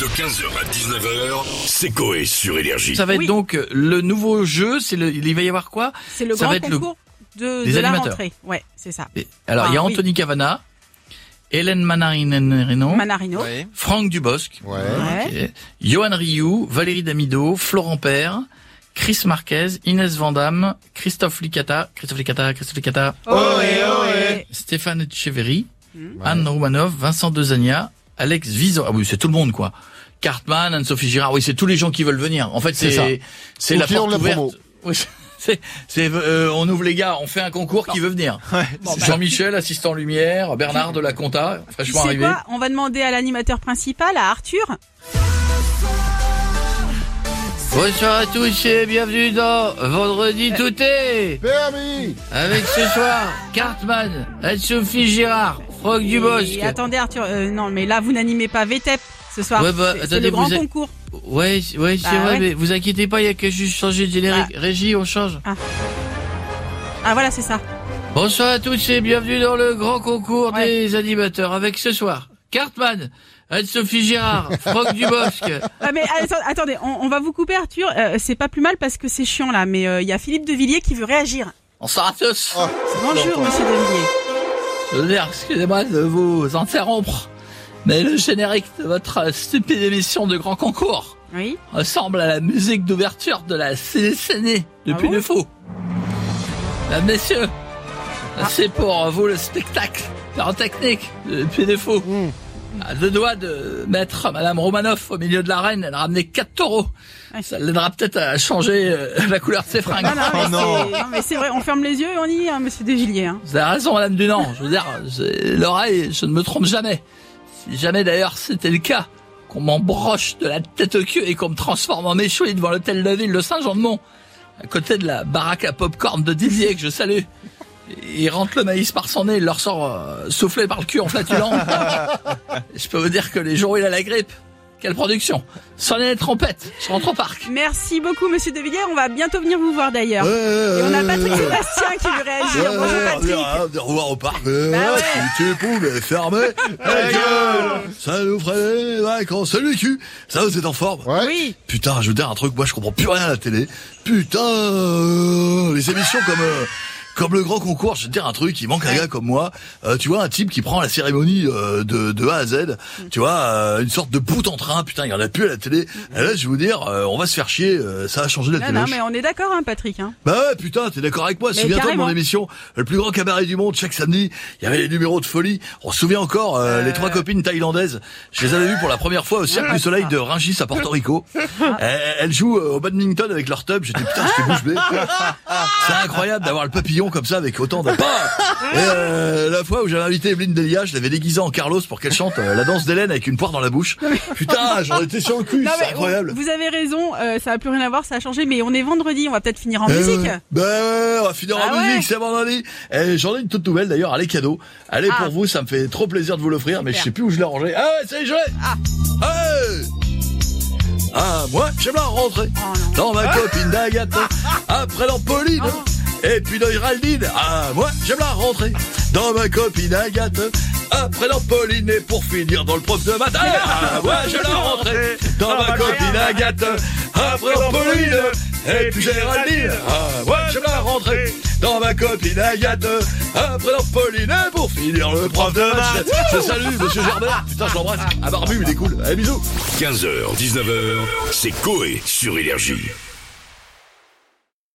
De 15h à 19h, c'est Coé sur Énergie. Ça va être Oui. donc euh, le nouveau jeu, c'est le, il va y avoir quoi? C'est le Ça grand va être le- concours de, des de la animateurs. rentrée. Ouais, c'est ça. Et- Alors il y a Ah, oui. Anthony Cavana, Hélène Manarino, Manarino. Franck Dubosc, Ouais. Ok, Johan Rioux, Valérie Damido, Florent Père, Chris Marquez, Inès Vandamme, Christophe Licata, Christophe Licata, Christophe Licata, Ohé, ohé. Stéphane Etcheverry, Hmm. Anne Romanov, Vincent Dezania, Alex Vizor, ah oui c'est tout le monde quoi. Cartman, Anne-Sophie Girard, oui c'est tous les gens qui veulent venir. En fait C'est ça. c'est la porte de la ouverte. Oui, c'est c'est euh, on ouvre les gars, on fait un concours qui veut venir. Jean-Michel, assistant lumière, Bernard de la Compta, Tu fraîchement sais arrivé. quoi? On va demander à l'animateur principal, à Arthur. Bonsoir à tous et bienvenue dans Vendredi tout est Permis avec ce soir Cartman, Anne-Sophie Girard, Franck Dubosc. Et attendez Arthur, euh, non mais là vous n'animez pas VTEP ce soir. Ouais, bah, C'est- le grand concours. Ouais, c'est- ouais, c'est Bah vrai, ouais. mais vous inquiétez pas, il y a qu'à juste changer de générique. Régie, on change. Ah voilà c'est ça. Bonsoir à tous et bienvenue dans le grand concours Ouais. des animateurs avec ce soir Cartman, Anne-Sophie Girard, Franck Dubosc. Ah mais atta- attendez, on, on va vous couper Arthur. Euh, c'est pas plus mal parce que c'est chiant là, mais euh, il y a Philippe de Villiers qui veut réagir. Bonsoir à tous. Ah, Bonjour Monsieur de excusez-moi de vous interrompre, mais le générique de votre stupide émission de grand concours Oui. ressemble à la musique d'ouverture de la CDCN depuis Ah le. Mesdames, messieurs, c'est pour vous le spectacle technique depuis le faux. Hmm. À deux doigts de mettre Madame Romanoff au milieu de l'arène, elle a ramené quatre taureaux. Ça l'aidera peut-être à changer euh, la couleur de ses fringues. Non, non, mais Oh non. mais c'est vrai, on ferme les yeux et on y est, hein, Monsieur de Villiers. Hein. Vous avez raison, Madame Dunant. Je veux dire, j'ai l'oreille, je ne me trompe jamais. Si jamais d'ailleurs c'était le cas, qu'on m'embroche de la tête au cul et qu'on me transforme en méchoui devant l'hôtel de ville de Saint-Jean-de-Mont, à côté de la baraque à popcorn de Didier que je salue. Il rentre le maïs par son nez, il leur sort euh, soufflé par le cul en flatulant. je peux vous dire que les jours où il a la grippe, quelle production Sonnez les trompettes, je rentre au parc. Merci beaucoup Monsieur de Villiers. On va bientôt venir vous voir d'ailleurs. Et on a Patrick Sébastien qui veut réagir. Bonjour Patrick. de revoir au parc. Bah ouais. Si tu pouvais fermer la gueule, ça nous ferait des vacances. Salut cul, ça vous êtes en forme Ouais. Oui. Putain, je veux dire un truc, moi je comprends plus rien à la télé. Putain, euh, les émissions comme euh, comme le grand concours, je vais te dire un truc, il manque un gars comme moi. Euh, tu vois, un type qui prend la cérémonie euh, de, de A à Z. Tu vois, euh, une sorte de bout en train. Putain, il y en a plus à la télé. Et là, je vais vous dire, euh, on va se faire chier. euh, ça va changer la Non, télé. non, mais on est d'accord, hein, Patrick. Hein. Bah ouais, putain, t'es d'accord avec moi Souviens-toi de mon émission, le plus grand cabaret du monde, chaque samedi, il y avait les numéros de folie. On se souvient encore, euh, les trois copines thaïlandaises. Je les avais vues pour la première fois au Cirque Ah, du Soleil de Rungis à Porto Rico. Elles, jouent au badminton avec leur tub. J'étais putain, j'étais bouche bée. C'est incroyable d'avoir le papillon comme ça avec autant de pas. Euh, la fois où j'avais invité Evelyne Delia, je l'avais déguisée en Carlos pour qu'elle chante euh, la danse d'Hélène avec une poire dans la bouche. Putain, j'en étais sur le cul, c'est incroyable. Vous avez raison, euh, ça a plus rien à voir, ça a changé, mais on est vendredi, on va peut-être finir en Eh musique. Ben ouais, on va finir Ah en musique, ouais. c'est vendredi. Et j'en ai une toute nouvelle d'ailleurs, allez cadeau. Allez Ah. pour vous, ça me fait trop plaisir de vous l'offrir, mais je sais plus où je l'ai rangé. Ah ouais, ça y est, je. Ah. Hey ah, moi, j'aime la rentrée Oh dans ma copine d'Agathe, après dans Pauline, Oh. Et puis dans Géraldine. Ah, moi, j'aime la rentrée dans ma copine Agathe, après dans Pauline, et pour finir dans le prof de maths. Ah, moi, j'aime la rentrée dans ma copine Agathe, après dans Pauline, et puis Géraldine. Ah, moi, j'aime la rentrée dans ma copine Agathe, après dans Pauline, et pour finir le prof de maths. Je salue monsieur Gerbert, putain, je l'embrasse. Un barbu, il est cool. Allez, bisous. 15h, 19h, c'est Coé sur Énergie.